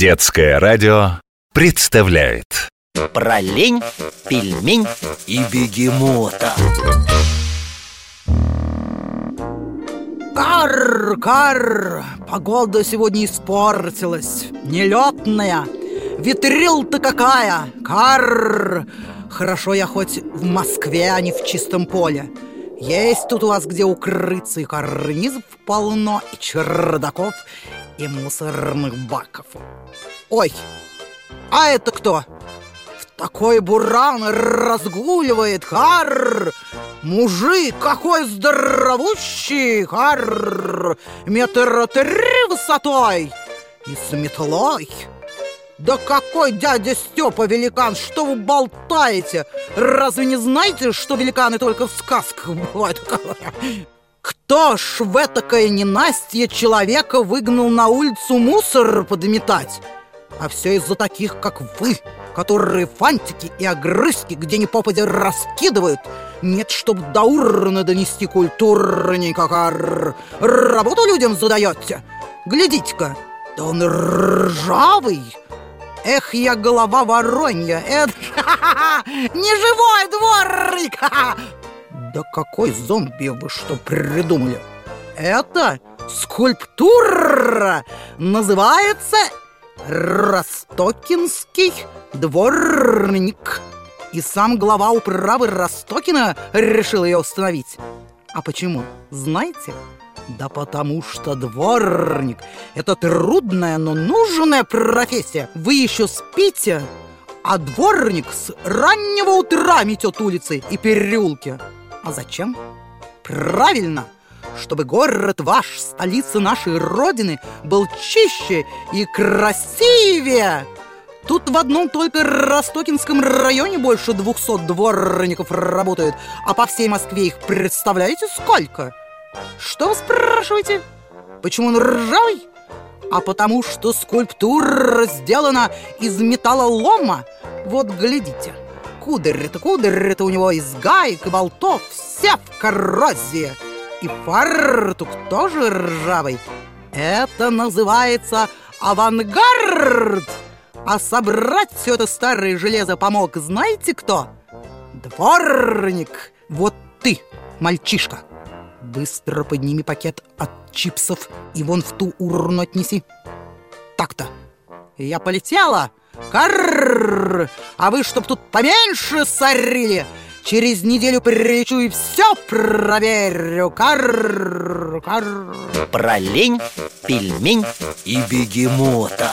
Детское радио представляет. Про лень, пельмень и бегемота. Кар, кар, погода сегодня испортилась Нелетная. Ветрил-то какая, кар Хорошо я хоть в Москве, а не в чистом поле. Есть тут у вас где укрыться И карнизов полно, и чердаков, и мусорных баков Ой, а это кто? В такой буран разгуливает, кар Мужик какой здоровущий, кар Метра три высотой и с метлой да какой дядя Степа великан, что вы болтаете? Разве не знаете, что великаны только в сказках бывают? Кто ж в этакое ненастье человека выгнал на улицу мусор подметать? А все из-за таких, как вы, которые фантики и огрызки где ни попадя раскидывают. Нет, чтоб до урны донести культурненько, кар. Работу людям задаете. Глядите-ка, да он ржавый. Эх, я голова воронья, это не живой дворник! Да какой зомби вы что придумали? Это скульптура называется Ростокинский дворник. И сам глава управы Ростокина решил ее установить. А почему? Знаете? Да потому что дворник – это трудная, но нужная профессия. Вы еще спите, а дворник с раннего утра метет улицы и переулки. А зачем? Правильно, чтобы город ваш, столица нашей Родины, был чище и красивее. Тут в одном только Ростокинском районе больше 200 дворников работают, а по всей Москве их представляете сколько? Что вы спрашиваете? Почему он ржавый? А потому что скульптура сделана из металлолома. Вот глядите. Кудырь-то, кудырь-то у него из гаек и болтов, вся в коррозии. И фартук тоже ржавый. Это называется авангард. А собрать все это старое железо помог знаете кто? Дворник. Вот ты, мальчишка. Быстро подними пакет от чипсов и вон в ту урну отнеси. Так-то. Я полетела. Карр! А вы чтоб тут поменьше сорили. Через неделю прилечу и все проверю. Карр, карр. Про лень, пельмень и бегемота